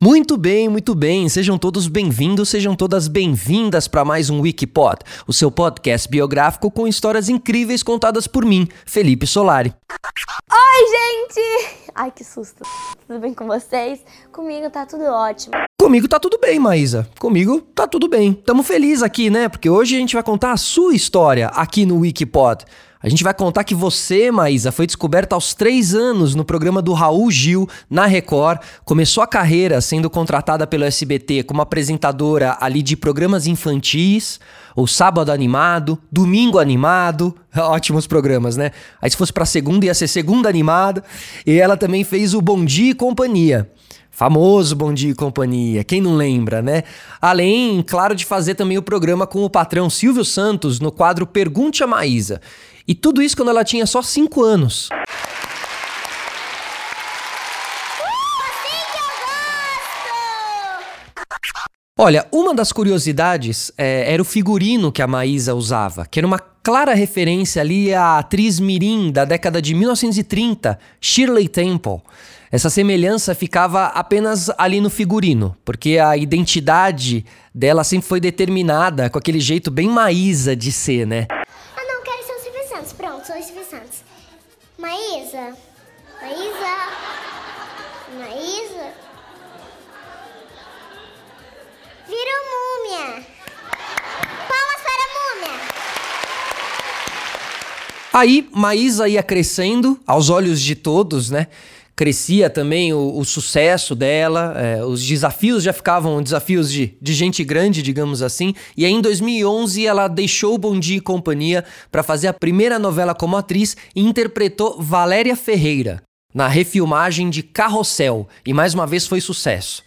Muito bem, muito bem. Sejam todos bem-vindos, sejam todas bem-vindas para mais um Wikipod, o seu podcast biográfico com histórias incríveis contadas por mim, Felipe Solari. Oi, gente! Ai, que susto. Tudo bem com vocês? Comigo tá tudo ótimo. Comigo tá tudo bem, Maísa. Comigo tá tudo bem. Tamo feliz aqui, né? Porque hoje a gente vai contar a sua história aqui no Wikipod. A gente vai contar que você, Maísa, foi descoberta aos três anos no programa do Raul Gil, na Record. Começou a carreira sendo contratada pelo SBT como apresentadora ali de programas infantis, o Sábado Animado, Domingo Animado. Ótimos programas, né? Aí se fosse pra segunda, ia ser Segunda Animada. E ela também fez o Bom Dia e Companhia. Famoso Bom Dia e Companhia, quem não lembra, né? Além, claro, de fazer também o programa com o patrão Silvio Santos no quadro Pergunte a Maísa. E tudo isso quando ela tinha só 5 anos. Olha, uma das curiosidades é, era o figurino que a Maísa usava, que era uma clara referência ali à atriz Mirim da década de 1930, Shirley Temple. Essa semelhança ficava apenas ali no figurino, porque a identidade dela sempre foi determinada com aquele jeito bem Maísa de ser, né? Ah, não, quero ser o Silvio Santos. Pronto, sou o Silvio Santos. Maísa. Maísa. Maísa. Virou múmia. Palmas para a múmia. Aí Maísa ia crescendo aos olhos de todos, né? Crescia também o, o sucesso dela, é, os desafios já ficavam desafios de, de gente grande, digamos assim. E aí em 2011 ela deixou o Bom Dia e Companhia para fazer a primeira novela como atriz e interpretou Valéria Ferreira na refilmagem de Carrossel. E mais uma vez foi sucesso.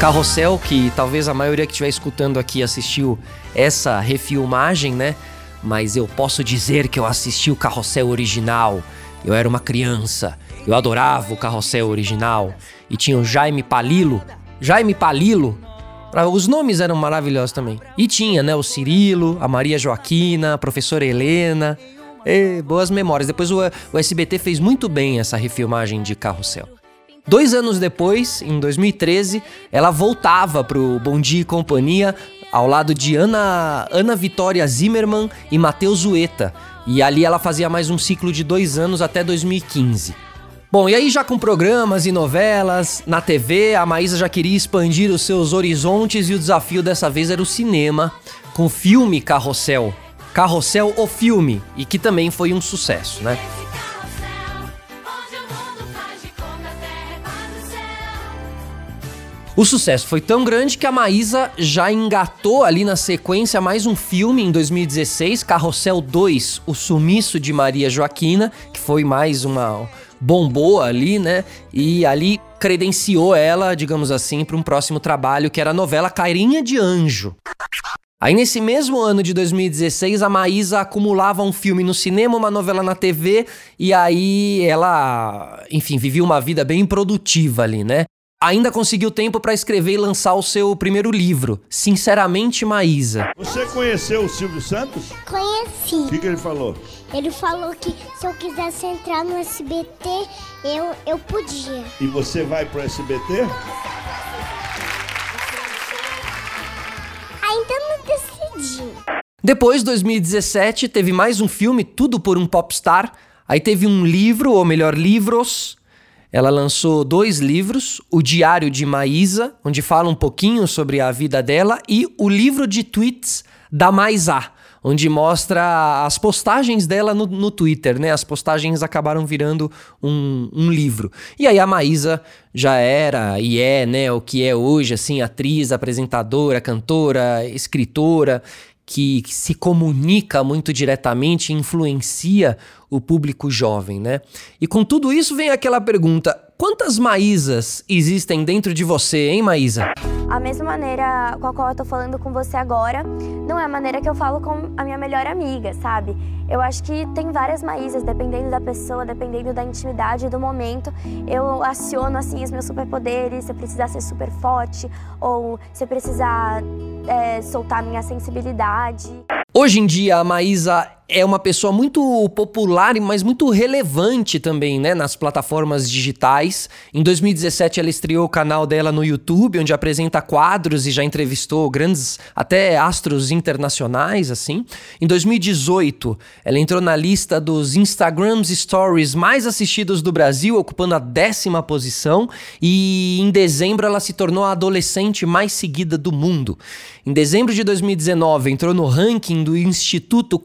Carrossel, que talvez a maioria que estiver escutando aqui assistiu essa refilmagem, né? Mas eu posso dizer que eu assisti o Carrossel original. Eu era uma criança, eu adorava o Carrossel original. E tinha o Jaime Palilo. Jaime Palilo. Os nomes eram maravilhosos também. E tinha, né, o Cirilo, a Maria Joaquina, a professora Helena. E, boas memórias. Depois o, o SBT fez muito bem essa refilmagem de Carrossel. Dois anos depois, em 2013, ela voltava pro Bom Dia e Companhia ao lado de Ana, Ana Vitória Zimmermann e Matheus Zueta. E ali ela fazia mais um ciclo de dois anos até 2015. Bom, e aí já com programas e novelas, na TV, a Maísa já queria expandir os seus horizontes e o desafio dessa vez era o cinema, com o filme Carrossel. Carrossel, o filme, e que também foi um sucesso, né? O sucesso foi tão grande que a Maísa já engatou ali na sequência mais um filme em 2016, Carrossel 2, O Sumiço de Maria Joaquina, que foi mais uma bombou ali, né? E ali credenciou ela, digamos assim, para um próximo trabalho que era a novela Cairinha de Anjo. Aí nesse mesmo ano de 2016, a Maísa acumulava um filme no cinema, uma novela na TV, e aí ela, enfim, vivia uma vida bem produtiva ali, né? Ainda conseguiu tempo para escrever e lançar o seu primeiro livro, Sinceramente Maísa. Você conheceu o Silvio Santos? Conheci. O que, que ele falou? Ele falou que se eu quisesse entrar no SBT, eu, eu podia. E você vai pro SBT? Ainda não decidi. Depois, 2017, teve mais um filme, Tudo por um Popstar. Aí teve um livro, ou melhor, livros. Ela lançou dois livros: O Diário de Maísa, onde fala um pouquinho sobre a vida dela, e o livro de tweets da Maisá, onde mostra as postagens dela no, no Twitter, né? As postagens acabaram virando um, um, livro. E aí a Maísa já era e é, né, o que é hoje, assim, atriz, apresentadora, cantora, escritora, que, se comunica muito diretamente, influencia o público jovem, né? E com tudo isso vem aquela pergunta: quantas Maísas existem dentro de você, hein, Maísa? A mesma maneira com a qual eu tô falando com você agora, não é a maneira que eu falo com a minha melhor amiga, sabe? Eu acho que tem várias Maísas, dependendo da pessoa, dependendo da intimidade do momento. Eu aciono, assim, os meus superpoderes, se eu precisar ser super forte, ou se eu precisar é, soltar minha sensibilidade. Hoje em dia, a Maísa é uma pessoa muito popular, mas muito relevante também, né, nas plataformas digitais. Em 2017 ela estreou o canal dela no YouTube, onde apresenta quadros e já entrevistou grandes, até astros internacionais, assim. Em 2018 ela entrou na lista dos Instagram Stories mais assistidos do Brasil, ocupando a décima posição. E em dezembro ela se tornou a adolescente mais seguida do mundo. Em dezembro de 2019 entrou no ranking do Instituto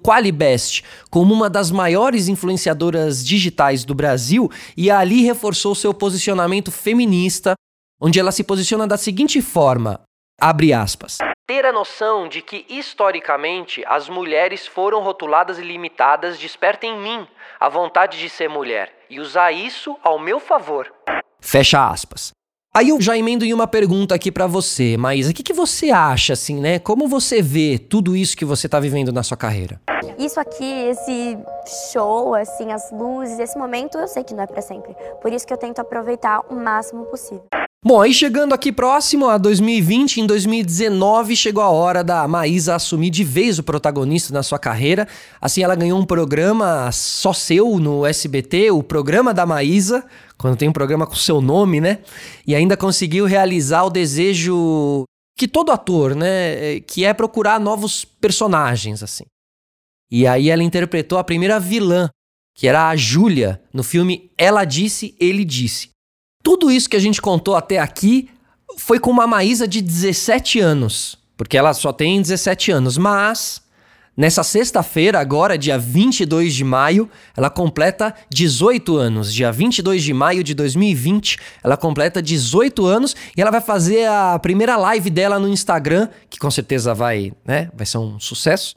Qualibet como uma das maiores influenciadoras digitais do Brasil e ali reforçou seu posicionamento feminista, onde ela se posiciona da seguinte forma: abre aspas. Ter a noção de que, historicamente, as mulheres foram rotuladas e limitadas desperta em mim a vontade de ser mulher e usar isso ao meu favor. Fecha aspas. Aí eu já emendo em uma pergunta aqui para você, Maísa. O que, que você acha, assim, né? Como você vê tudo isso que você tá vivendo na sua carreira? Isso aqui, esse show, assim, as luzes, esse momento, eu sei que não é para sempre. Por isso que eu tento aproveitar o máximo possível. Bom, aí chegando aqui próximo a 2020, em 2019 chegou a hora da Maísa assumir de vez o protagonista na sua carreira. Assim, ela ganhou um programa só seu no SBT, o programa da Maísa, quando tem um programa com seu nome, né? E ainda conseguiu realizar o desejo que todo ator, né, que é procurar novos personagens, assim. E aí ela interpretou a primeira vilã, que era a Júlia, no filme Ela Disse, Ele Disse. Tudo isso que a gente contou até aqui foi com uma Maísa de 17 anos, porque ela só tem 17 anos, mas nessa sexta-feira, agora, dia 22 de maio, ela completa 18 anos. Dia 22 de maio de 2020, ela completa 18 anos e ela vai fazer a primeira live dela no Instagram, que com certeza vai, né, vai ser um sucesso.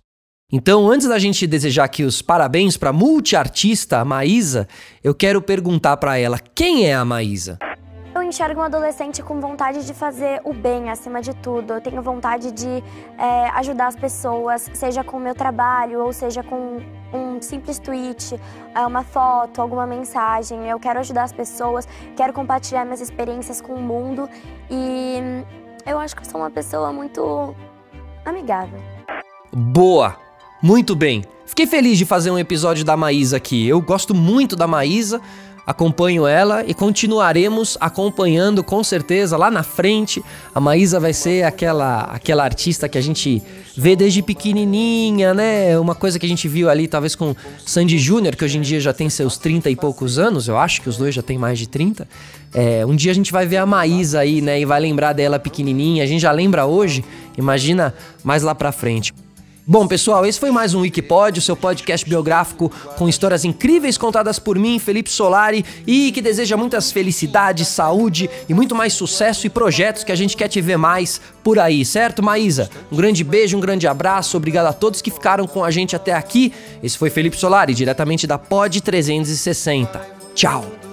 Então, antes da gente desejar aqui os parabéns para a multiartista Maísa, eu quero perguntar para ela quem é a Maísa. Eu enxergo um adolescente com vontade de fazer o bem acima de tudo. Eu tenho vontade de é, ajudar as pessoas, seja com o meu trabalho ou seja com um simples tweet, é, uma foto, alguma mensagem. Eu quero ajudar as pessoas, quero compartilhar minhas experiências com o mundo e eu acho que eu sou uma pessoa muito amigável. Boa! Muito bem. Fiquei feliz de fazer um episódio da Maísa aqui. Eu gosto muito da Maísa, acompanho ela e continuaremos acompanhando com certeza lá na frente. A Maísa vai ser aquela aquela artista que a gente vê desde pequenininha, né? Uma coisa que a gente viu ali talvez com Sandy Júnior, que hoje em dia já tem seus 30 e poucos anos, eu acho que os dois já têm mais de 30. É, um dia a gente vai ver a Maísa aí, né? E vai lembrar dela pequenininha. A gente já lembra hoje, imagina mais lá pra frente. Bom, pessoal, esse foi mais um Wikipod, o seu podcast biográfico com histórias incríveis contadas por mim, Felipe Solari, e que deseja muitas felicidades, saúde e muito mais sucesso e projetos que a gente quer te ver mais por aí, certo, Maísa? Um grande beijo, um grande abraço, obrigado a todos que ficaram com a gente até aqui. Esse foi Felipe Solari, diretamente da Pod 360. Tchau!